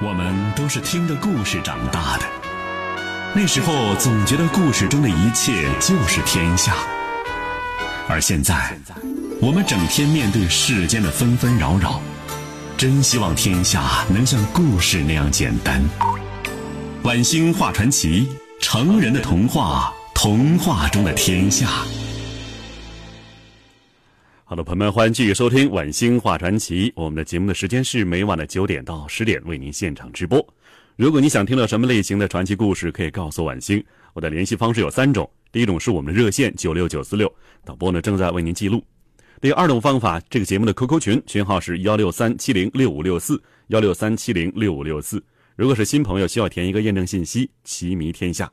我们都是听着故事长大的，那时候总觉得故事中的一切就是天下，而现在，我们整天面对世间的纷纷扰扰，真希望天下能像故事那样简单。晚星画传奇，成人的童话，童话中的天下。好的，朋友们，欢迎继续收听《晚星话传奇》。我们的节目的时间是每晚的九点到十点，为您现场直播。如果你想听到什么类型的传奇故事，可以告诉晚星。我的联系方式有三种：第一种是我们的热线九六九四六，导播呢正在为您记录；第二种方法，这个节目的 QQ 群群号是幺六三七零六五六四幺六三七零六五六四。如果是新朋友，需要填一个验证信息“奇迷天下”。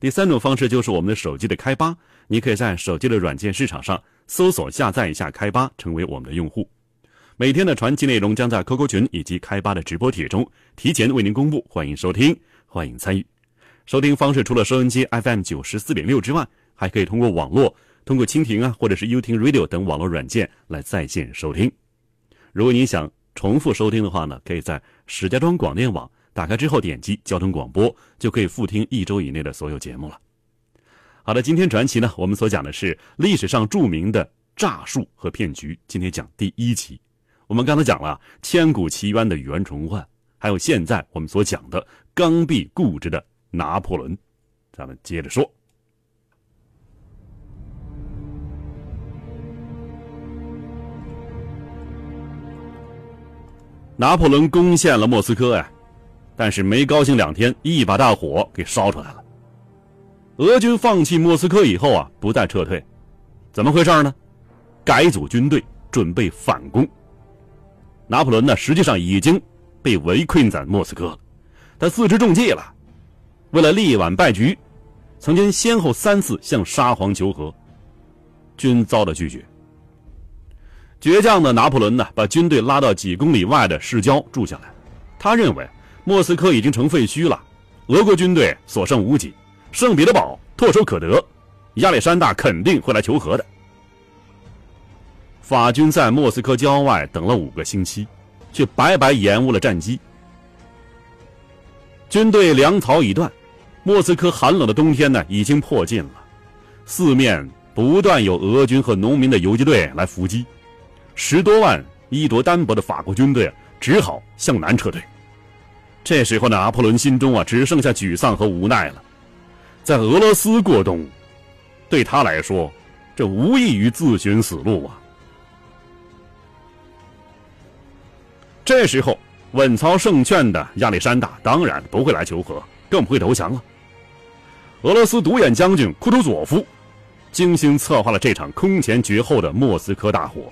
第三种方式就是我们的手机的开吧，你可以在手机的软件市场上。搜索下载一下开吧，成为我们的用户。每天的传奇内容将在 QQ 群以及开吧的直播帖中提前为您公布，欢迎收听，欢迎参与。收听方式除了收音机 FM 九十四点六之外，还可以通过网络，通过蜻蜓啊，或者是 u 听 Radio 等网络软件来在线收听。如果你想重复收听的话呢，可以在石家庄广电网打开之后点击交通广播，就可以复听一周以内的所有节目了。好的，今天传奇呢，我们所讲的是历史上著名的诈术和骗局。今天讲第一期，我们刚才讲了千古奇冤的袁崇焕，还有现在我们所讲的刚愎固执的拿破仑。咱们接着说，拿破仑攻陷了莫斯科呀，但是没高兴两天，一把大火给烧出来了。俄军放弃莫斯科以后啊，不再撤退，怎么回事呢？改组军队，准备反攻。拿破仑呢，实际上已经被围困在莫斯科了，他自知中计了。为了力挽败局，曾经先后三次向沙皇求和，均遭到拒绝。倔强的拿破仑呢，把军队拉到几公里外的市郊住下来。他认为莫斯科已经成废墟了，俄国军队所剩无几。圣彼得堡唾手可得，亚历山大肯定会来求和的。法军在莫斯科郊外等了五个星期，却白白延误了战机。军队粮草已断，莫斯科寒冷的冬天呢已经迫近了，四面不断有俄军和农民的游击队来伏击，十多万衣着单薄的法国军队只好向南撤退。这时候呢，拿破仑心中啊只剩下沮丧和无奈了。在俄罗斯过冬，对他来说，这无异于自寻死路啊！这时候，稳操胜券的亚历山大当然不会来求和，更不会投降了。俄罗斯独眼将军库图佐夫精心策划了这场空前绝后的莫斯科大火。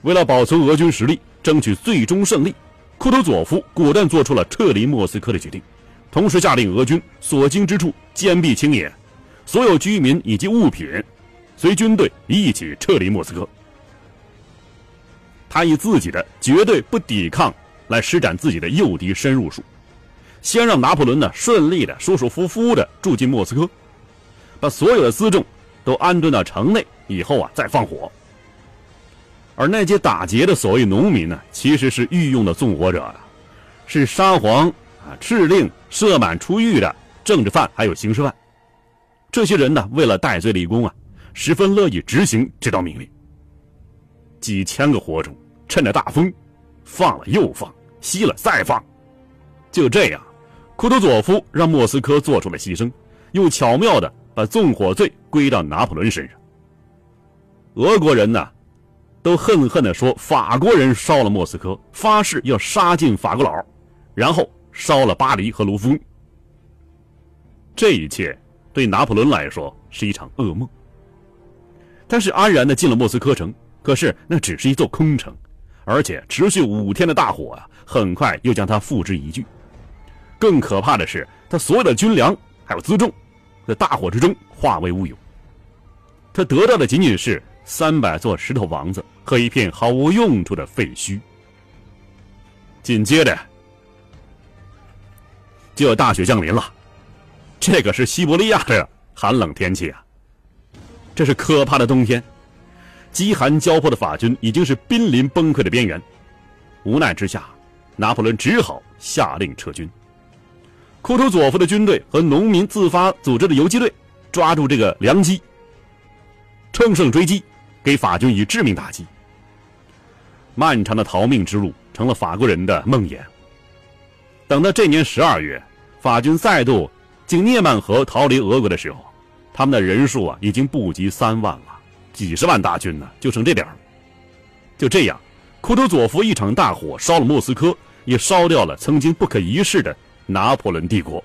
为了保存俄军实力，争取最终胜利，库图佐夫果断做出了撤离莫斯科的决定。同时下令俄军所经之处坚壁清野，所有居民以及物品随军队一起撤离莫斯科。他以自己的绝对不抵抗来施展自己的诱敌深入术，先让拿破仑呢顺利的舒舒服服的住进莫斯科，把所有的辎重都安顿到城内以后啊再放火。而那些打劫的所谓农民呢，其实是御用的纵火者啊，是沙皇。啊！敕令赦满出狱的政治犯还有刑事犯，这些人呢，为了戴罪立功啊，十分乐意执行这道命令。几千个火种趁着大风，放了又放，熄了再放，就这样，库图佐夫让莫斯科做出了牺牲，又巧妙的把纵火罪归到拿破仑身上。俄国人呢，都恨恨的说法国人烧了莫斯科，发誓要杀尽法国佬，然后。烧了巴黎和卢浮宫，这一切对拿破仑来说是一场噩梦。他是安然的进了莫斯科城，可是那只是一座空城，而且持续五天的大火啊，很快又将他付之一炬。更可怕的是，他所有的军粮还有辎重，在大火之中化为乌有。他得到的仅仅是三百座石头房子和一片毫无用处的废墟。紧接着。就要大雪降临了，这个是西伯利亚的寒冷天气啊！这是可怕的冬天，饥寒交迫的法军已经是濒临崩溃的边缘。无奈之下，拿破仑只好下令撤军。库图佐夫的军队和农民自发组织的游击队抓住这个良机，乘胜追击，给法军以致命打击。漫长的逃命之路成了法国人的梦魇。等到这年十二月，法军再度经涅曼河逃离俄国的时候，他们的人数啊已经不及三万了，几十万大军呢就剩这点儿。就这样，库图佐夫一场大火烧了莫斯科，也烧掉了曾经不可一世的拿破仑帝国。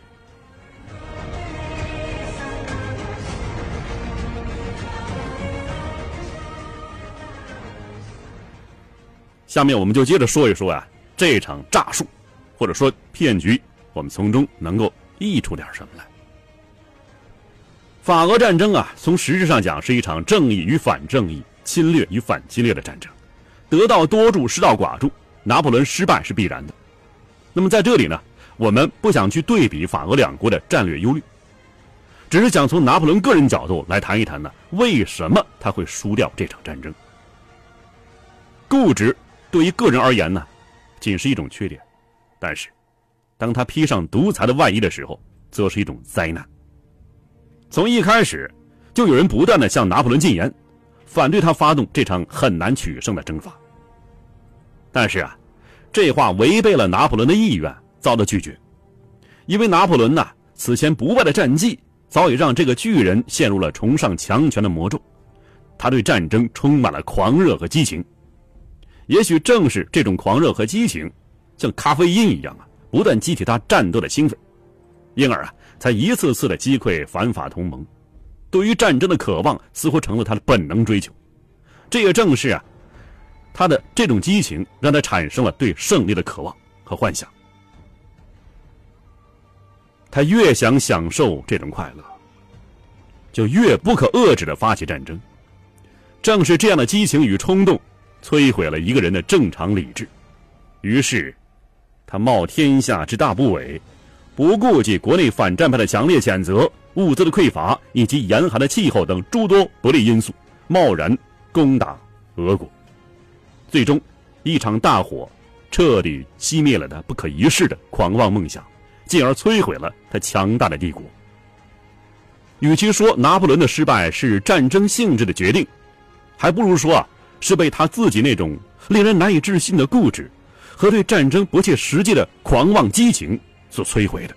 下面我们就接着说一说啊，这场诈术，或者说骗局，我们从中能够溢出点什么来？法俄战争啊，从实质上讲是一场正义与反正义、侵略与反侵略的战争，得道多助，失道寡助，拿破仑失败是必然的。那么在这里呢，我们不想去对比法俄两国的战略优劣，只是想从拿破仑个人角度来谈一谈呢，为什么他会输掉这场战争？固执。对于个人而言呢，仅是一种缺点；但是，当他披上独裁的外衣的时候，则是一种灾难。从一开始，就有人不断的向拿破仑进言，反对他发动这场很难取胜的征伐。但是啊，这话违背了拿破仑的意愿，遭到拒绝。因为拿破仑呐，此前不败的战绩早已让这个巨人陷入了崇尚强权的魔咒，他对战争充满了狂热和激情。也许正是这种狂热和激情，像咖啡因一样啊，不断激起他战斗的兴奋，因而啊，才一次次的击溃反法同盟。对于战争的渴望，似乎成了他的本能追求。这也正是啊，他的这种激情，让他产生了对胜利的渴望和幻想。他越想享受这种快乐，就越不可遏制的发起战争。正是这样的激情与冲动。摧毁了一个人的正常理智，于是，他冒天下之大不韪，不顾及国内反战派的强烈谴责、物资的匮乏以及严寒的气候等诸多不利因素，贸然攻打俄国。最终，一场大火彻底熄灭了他不可一世的狂妄梦想，进而摧毁了他强大的帝国。与其说拿破仑的失败是战争性质的决定，还不如说啊。是被他自己那种令人难以置信的固执和对战争不切实际的狂妄激情所摧毁的。